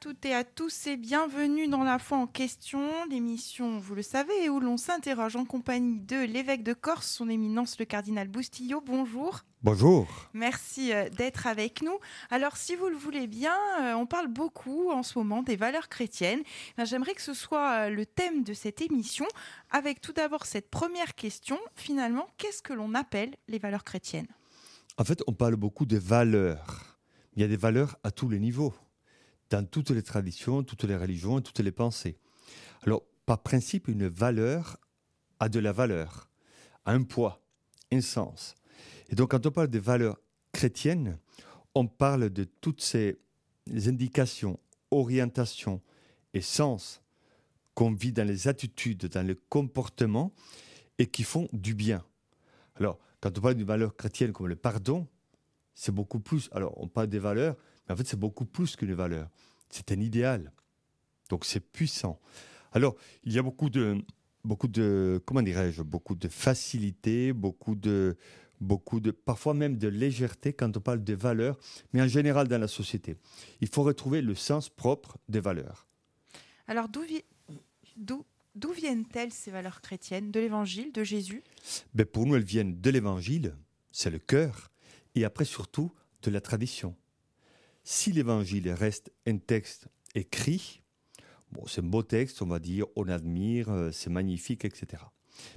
toutes et à tous et bienvenue dans La foi en question, l'émission, vous le savez, où l'on s'interroge en compagnie de l'évêque de Corse, son éminence le cardinal Boustillot. Bonjour. Bonjour. Merci euh, d'être avec nous. Alors, si vous le voulez bien, euh, on parle beaucoup en ce moment des valeurs chrétiennes. Ben, j'aimerais que ce soit euh, le thème de cette émission, avec tout d'abord cette première question. Finalement, qu'est-ce que l'on appelle les valeurs chrétiennes? En fait, on parle beaucoup de valeurs. Il y a des valeurs à tous les niveaux dans toutes les traditions, toutes les religions toutes les pensées. Alors, par principe, une valeur a de la valeur, a un poids, un sens. Et donc, quand on parle des valeurs chrétiennes, on parle de toutes ces indications, orientations et sens qu'on vit dans les attitudes, dans le comportement et qui font du bien. Alors, quand on parle d'une valeur chrétienne comme le pardon, c'est beaucoup plus. Alors, on parle des valeurs, en fait, c'est beaucoup plus qu'une valeur. C'est un idéal. Donc, c'est puissant. Alors, il y a beaucoup de, beaucoup de, comment dirais-je, beaucoup de facilité, beaucoup de, beaucoup de, parfois même de légèreté quand on parle des valeurs, mais en général dans la société. Il faut retrouver le sens propre des valeurs. Alors, d'où, d'où, viennent-elles ces valeurs chrétiennes? De l'évangile, de Jésus? Ben Pour nous, elles viennent de l'évangile, c'est le cœur, et après surtout de la tradition si l'évangile reste un texte écrit, c'est un beau texte, on va dire, on admire, euh, c'est magnifique, etc.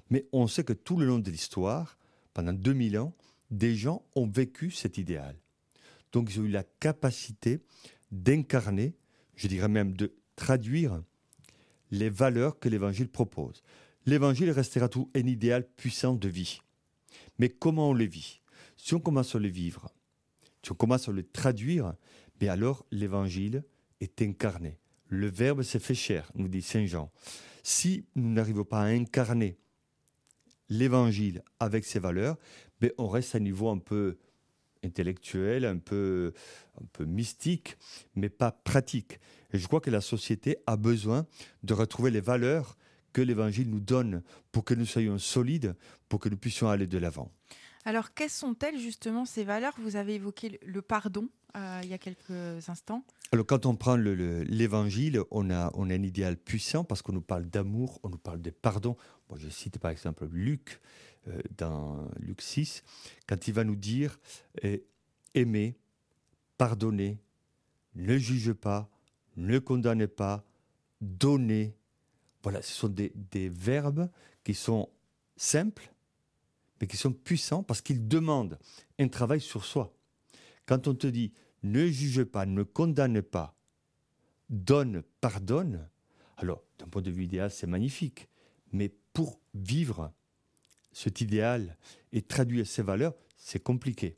Mais on sait que tout le long de l'histoire, pendant 2000 ans, des gens ont vécu cet idéal. Donc ils ont eu la capacité d'incarner, je dirais même de traduire les valeurs que l'Évangile propose. L'Évangile restera tout un idéal puissant de vie. Mais comment on le vit? Si on commence à le vivre, si on commence à le traduire, mais alors l'évangile est incarné. Le Verbe s'est fait chair, nous dit Saint Jean. Si nous n'arrivons pas à incarner l'évangile avec ses valeurs, mais on reste à un niveau un peu intellectuel, un peu, un peu mystique, mais pas pratique. Et je crois que la société a besoin de retrouver les valeurs que l'Évangile nous donne pour que nous soyons solides, pour que nous puissions aller de l'avant. Alors, quelles sont-elles justement ces valeurs? Vous avez évoqué le pardon euh, il y a quelques instants. Alors, quand on prend l'évangile, on a, un idéal puissant parce qu'on nous parle d'amour, on nous parle de pardon. Je cite par exemple Luc, euh, dans Luc 6, quand il va nous dire eh, aimer, pardonner, ne juge pas, ne condamne pas, donner. Voilà, ce sont des verbes qui sont simples, mais qui sont puissants parce qu'ils demandent un travail sur soi. Quand on te dit ne juge pas, ne condamne pas, donne, pardonne, alors d'un point de vue idéal, c'est magnifique. Mais pour vivre cet idéal et traduire ses valeurs, c'est compliqué.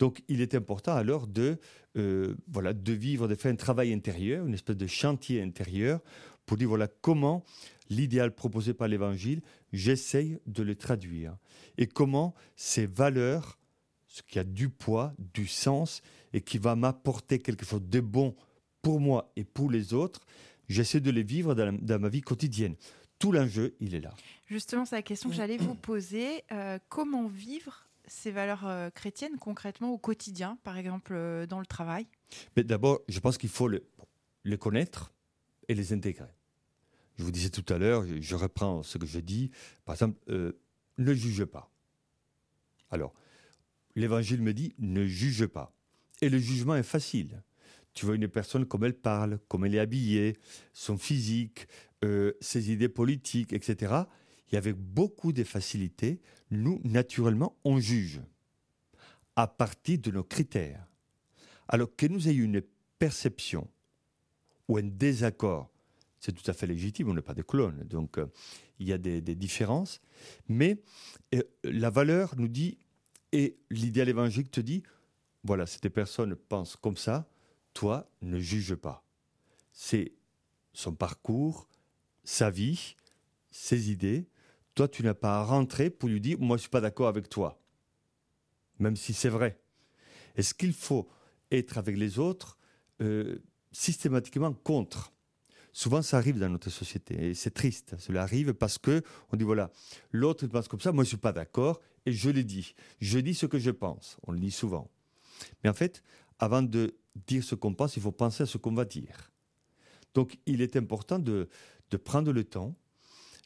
Donc il est important alors de, euh, voilà, de vivre, de faire un travail intérieur, une espèce de chantier intérieur pour dire voilà comment l'idéal proposé par l'Évangile, j'essaye de le traduire. Et comment ces valeurs, ce qui a du poids, du sens, et qui va m'apporter quelque chose de bon pour moi et pour les autres, j'essaie de les vivre dans, ma vie quotidienne. Tout l'enjeu, il est là. Justement, c'est la question que j'allais vous poser. Euh, comment vivre ces valeurs euh, chrétiennes concrètement au quotidien, par exemple euh, dans le travail? D'abord, je pense qu'il faut les connaître et les intégrer. Je vous disais tout à l'heure, je, reprends ce que je dis, par exemple, euh, ne juge pas. Alors, l'évangile me dit ne juge pas. Et le jugement est facile. Tu vois une personne comme elle parle, comme elle est habillée, son physique, euh, ses idées politiques, etc. Et avec beaucoup de facilité, nous, naturellement, on juge à partir de nos critères. Alors que nous ayons une perception ou un désaccord c'est tout à fait légitime, on n'est pas des clones, donc euh, il y a des, différences. Mais euh, la valeur nous dit, et l'idéal évangélique te dit, voilà, ces personnes pensent comme ça, toi, ne juge pas. C'est son parcours, sa vie, ses idées. Toi, tu n'as pas à rentrer pour lui dire, moi, je ne suis pas d'accord avec toi. Même si c'est vrai. Est-ce qu'il faut être avec les autres euh, systématiquement contre? Souvent, ça arrive dans notre société et c'est triste. Cela arrive parce que on dit voilà, l'autre pense comme ça, moi je suis pas d'accord et je le dis. Je dis ce que je pense. On le dit souvent. Mais en fait, avant de dire ce qu'on pense, il faut penser à ce qu'on va dire. Donc il est important de, prendre le temps,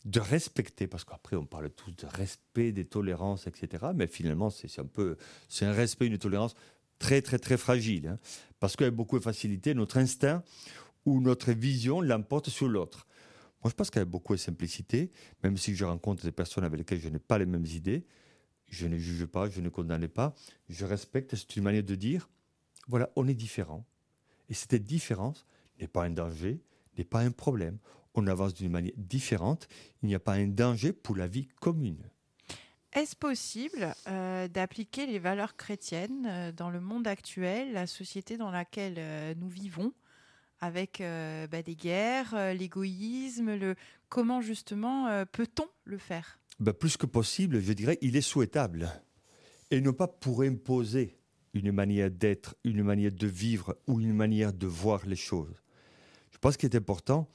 de respecter, parce qu'après on parle tous de respect, des tolérances, etc. Mais finalement, c'est un peu, c'est un respect, une tolérance très très très fragile, hein. parce qu'avec beaucoup de facilité, notre instinct ou notre vision l'emporte sur l'autre. Moi, je pense qu'avec beaucoup de simplicité, même si je rencontre des personnes avec lesquelles je n'ai pas les mêmes idées, je ne juge pas, je ne condamne pas, je respecte, c'est une manière de dire, voilà, on est différent. Et cette différence n'est pas un danger, n'est pas un problème. On avance d'une manière différente, il n'y a pas un danger pour la vie commune. Est-ce possible euh, d'appliquer les valeurs chrétiennes euh, dans le monde actuel, la société dans laquelle euh, nous vivons, avec bah, des guerres, l'égoïsme, le comment justement peut-on le faire? Bah, Plus que possible, je dirais, il est souhaitable. Et non pas pour imposer une manière d'être, une manière de vivre ou une manière de voir les choses. Je pense qu'il est important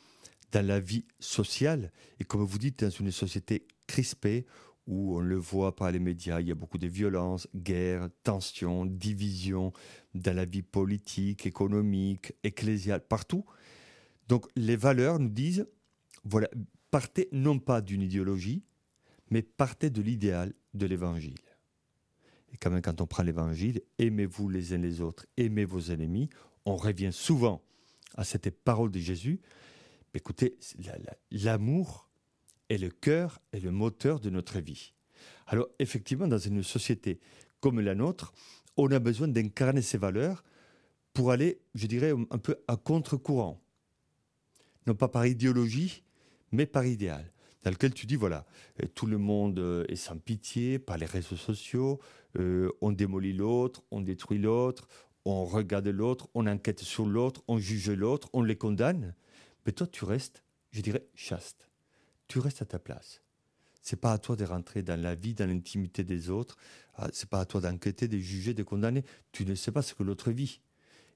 dans la vie sociale, et comme vous dites, dans une société crispée où on le voit par les médias, il y a beaucoup de violence, guerre, tensions, divisions dans la vie politique, économique, ecclésiale, partout. Donc les valeurs nous disent, voilà, partez non pas d'une idéologie, mais partez de l'idéal de l'évangile. Et quand même, quand on prend l'évangile, aimez-vous les uns les autres, aimez vos ennemis, on revient souvent à cette parole de Jésus. écoutez, l'amour, est le cœur et le moteur de notre vie. Alors effectivement, dans une société comme la nôtre, on a besoin d'incarner ces valeurs pour aller, je dirais, un peu à contre-courant. Non pas par idéologie, mais par idéal. Dans lequel tu dis, voilà, euh, tout le monde euh, est sans pitié par les réseaux sociaux, euh, on démolit l'autre, on détruit l'autre, on regarde l'autre, on enquête sur l'autre, on juge l'autre, on les condamne. Mais toi, tu restes, je dirais, chaste tu restes à ta place. C'est pas à toi de rentrer dans la vie, dans l'intimité des autres. Ah, c'est pas à toi d'enquêter, de juger, de condamner. Tu ne sais pas ce que l'autre vit.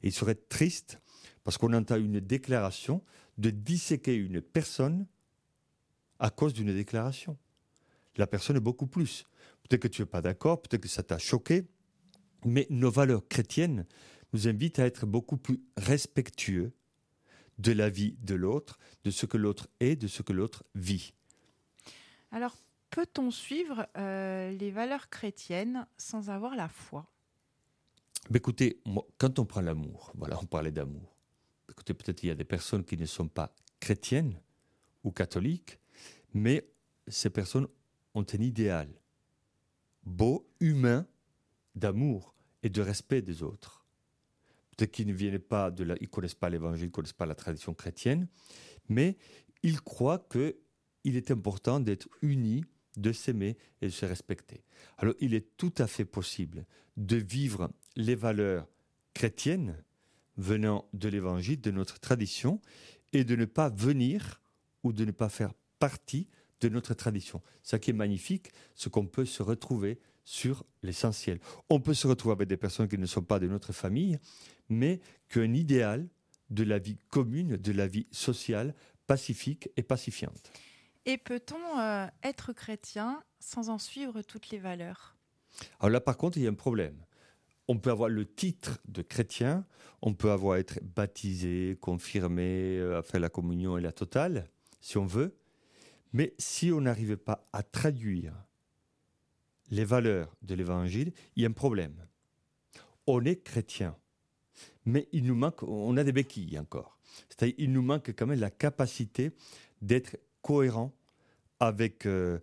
Et il serait triste parce qu'on entend une déclaration de disséquer une personne à cause d'une déclaration. La personne est beaucoup plus. Peut-être que tu n'es pas d'accord, peut-être que ça t'a choqué, mais nos valeurs chrétiennes nous invitent à être beaucoup plus respectueux de la vie de l'autre, de ce que l'autre est, de ce que l'autre vit. Alors, peut-on suivre euh, les valeurs chrétiennes sans avoir la foi? Écoutez, quand on prend l'amour, voilà, on parlait d'amour. Écoutez, peut-être il y a des personnes qui ne sont pas chrétiennes ou catholiques, mais ces personnes ont un idéal beau, humain, d'amour et de respect des autres peut-être qu'ils ne viennent pas de la, ils connaissent pas l'évangile, ils connaissent pas la tradition chrétienne, mais ils croient que il est important d'être unis, de s'aimer et de se respecter. Alors, il est tout à fait possible de vivre les valeurs chrétiennes venant de l'évangile, de notre tradition, et de ne pas venir ou de ne pas faire partie de notre tradition. Ce qui est magnifique, c'est qu'on peut se retrouver sur l'essentiel. On peut se retrouver avec des personnes qui ne sont pas de notre famille, mais qu'un idéal de la vie commune, de la vie sociale, pacifique et pacifiante. Et peut-on euh, être chrétien sans en suivre toutes les valeurs? Alors là, par contre, il y a un problème. On peut avoir le titre de chrétien, on peut avoir être baptisé, confirmé, euh, faire la communion et la totale, si on veut, mais si on n'arrive pas à traduire les valeurs de l'évangile, il y a un problème. On est chrétien, mais il nous manque, on a des béquilles encore. C'est-à-dire, il nous manque quand même la capacité d'être cohérent avec euh,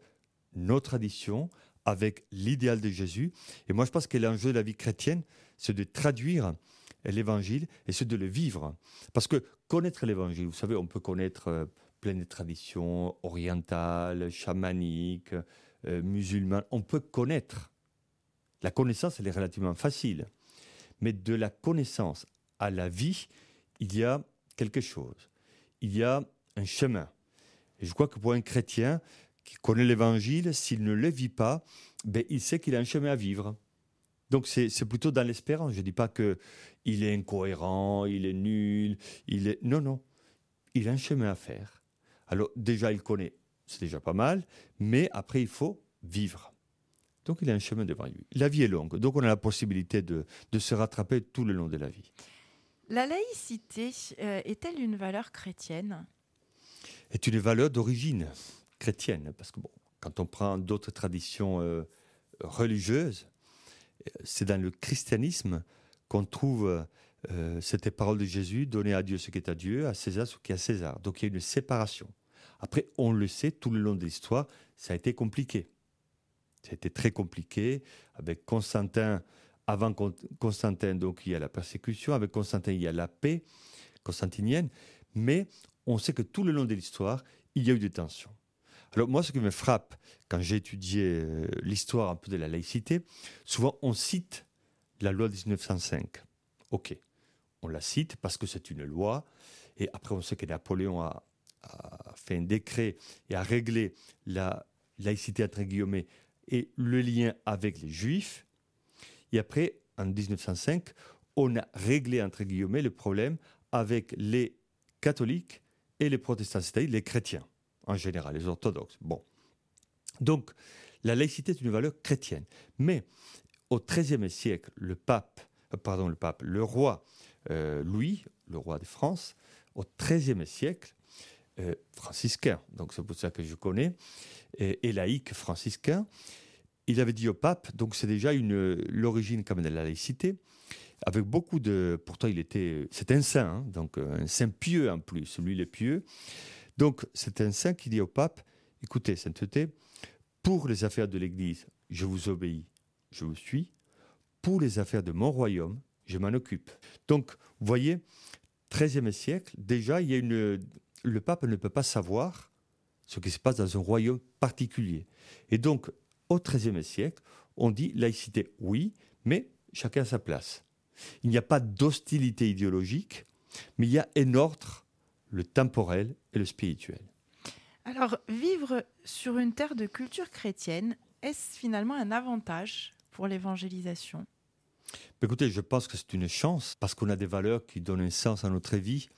nos traditions, avec l'idéal de Jésus. Et moi, je pense que l'enjeu de la vie chrétienne, c'est de traduire l'évangile et c'est de le vivre. Parce que connaître l'évangile, vous savez, on peut connaître euh, plein de traditions orientales, chamaniques, euh, musulman, on peut connaître. La connaissance, elle est relativement facile. Mais de la connaissance à la vie, il y a quelque chose. Il y a un chemin. Et je crois que pour un chrétien qui connaît l'évangile, s'il ne le vit pas, ben, il sait qu'il a un chemin à vivre. Donc c'est plutôt dans l'espérance. Je ne dis pas qu'il est incohérent, il est nul, il est... Non, non. Il a un chemin à faire. Alors déjà, il connaît c'est déjà pas mal, mais après, il faut vivre. Donc il a un chemin devant lui. La vie est longue, donc on a la possibilité de, se rattraper tout le long de la vie. La laïcité euh, est-elle une valeur chrétienne? Est une valeur d'origine chrétienne, parce que bon, quand on prend d'autres traditions euh, religieuses, euh, c'est dans le christianisme qu'on trouve cette parole de Jésus donner à Dieu ce qui est à Dieu, à César ce qui est à César. Donc il y a une séparation. Après, on le sait, tout le long de l'histoire, ça a été compliqué. Ça a été très compliqué avec Constantin avant Constantin, donc il y a la persécution. Avec Constantin, il y a la paix constantinienne. Mais on sait que tout le long de l'histoire, il y a eu des tensions. Alors moi, ce qui me frappe quand j'ai étudié euh, l'histoire un peu de la laïcité, souvent on cite la loi de 1905. Ok, on la cite parce que c'est une loi. Et après, on sait que Napoléon a, a fait un décret et a réglé la laïcité, entre guillemets, et le lien avec les juifs. Et après, en 1905, on a réglé, entre guillemets, le problème avec les catholiques et les protestants, c'est-à-dire les chrétiens, en général, les orthodoxes. Bon. Donc, la laïcité est une valeur chrétienne. Mais au XIIIe siècle, le pape, euh, pardon, le pape, le roi euh, Louis, le roi de France, au XIIIe siècle, euh, franciscain, donc c'est pour ça que je connais, et, et laïque franciscain, il avait dit au pape, donc c'est déjà une l'origine quand même de la laïcité, avec beaucoup de. Pourtant, il était. C'est un saint, hein, donc euh, un saint pieux en plus, lui le pieux. Donc, c'est un saint qui dit au pape écoutez, sainteté, pour les affaires de l'Église, je vous obéis, je vous suis. Pour les affaires de mon royaume, je m'en occupe. Donc, vous voyez, 13e siècle, déjà, il y a une. Le pape ne peut pas savoir ce qui se passe dans un royaume particulier. Et donc, au XIIIe siècle, on dit laïcité, oui, mais chacun à sa place. Il n'y a pas d'hostilité idéologique, mais il y a un ordre, le temporel et le spirituel. Alors, vivre sur une terre de culture chrétienne, est-ce finalement un avantage pour l'évangélisation? Écoutez, je pense que c'est une chance parce qu'on a des valeurs qui donnent un sens à notre vie.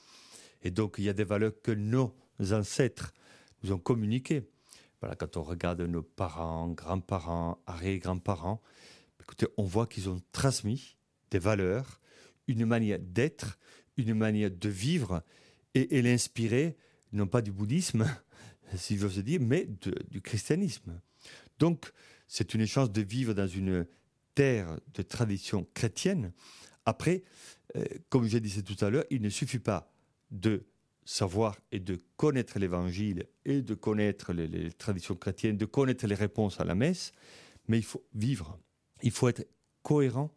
Et donc, il y a des valeurs que nos ancêtres nous ont communiquées quand on regarde nos parents, grands-parents, arrière-grands-parents, écoutez, on voit qu'ils ont transmis des valeurs, une manière d'être, une manière de vivre, et, l'inspirer, non pas du bouddhisme, si j'ose dire, mais du christianisme. Donc, c'est une chance de vivre dans une terre de tradition chrétienne. Après, euh, comme je disais tout à l'heure, il ne suffit pas de savoir et de connaître l'évangile et de connaître les, traditions chrétiennes, de connaître les réponses à la messe, mais il faut vivre. Il faut être cohérent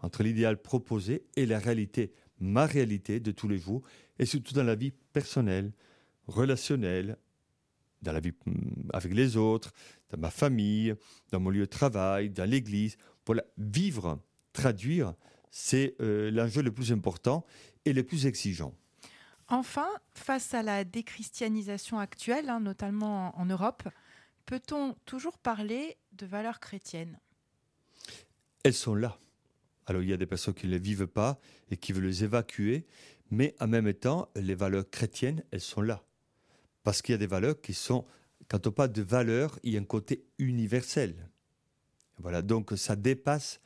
entre l'idéal proposé et la réalité, ma réalité de tous les jours, et surtout dans la vie personnelle, relationnelle, dans la vie mm, avec les autres, dans ma famille, dans mon lieu de travail, dans l'église. Voilà, vivre, traduire, c'est euh, l'enjeu le plus important et le plus exigeant. Enfin, face à la déchristianisation actuelle, hein, notamment en Europe, peut-on toujours parler de valeurs chrétiennes? Elles sont là. Alors il y a des personnes qui ne les vivent pas et qui veulent les évacuer, mais en même temps, les valeurs chrétiennes, elles sont là. Parce qu'il y a des valeurs qui sont, quand on parle de valeurs, il y a un côté universel. Voilà, donc ça dépasse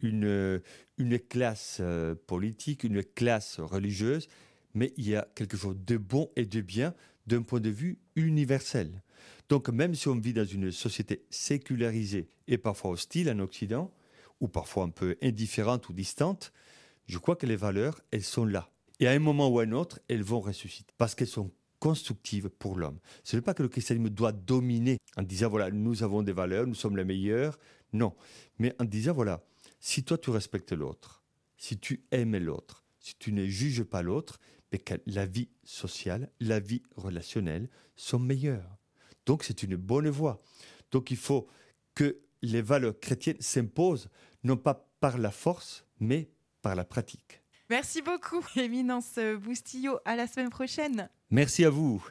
une, une classe euh, politique, une classe religieuse, mais il y a quelque chose de bon et de bien d'un point de vue universel. Donc même si on vit dans une société sécularisée et parfois hostile en Occident, ou parfois un peu indifférente ou distante, je crois que les valeurs, elles sont là. Et à un moment ou à un autre, elles vont ressusciter, parce qu'elles sont constructives pour l'homme. Ce n'est pas que le christianisme doit dominer en disant, voilà, nous avons des valeurs, nous sommes les meilleurs. Non, mais en disant, voilà, si toi tu respectes l'autre, si tu aimes l'autre, si tu ne juges pas l'autre, mais que la vie sociale, la vie relationnelle sont meilleures. Donc c'est une bonne voie. Donc il faut que les valeurs chrétiennes s'imposent, non pas par la force, mais par la pratique. Merci beaucoup, Éminence Boustillot. À la semaine prochaine. Merci à vous.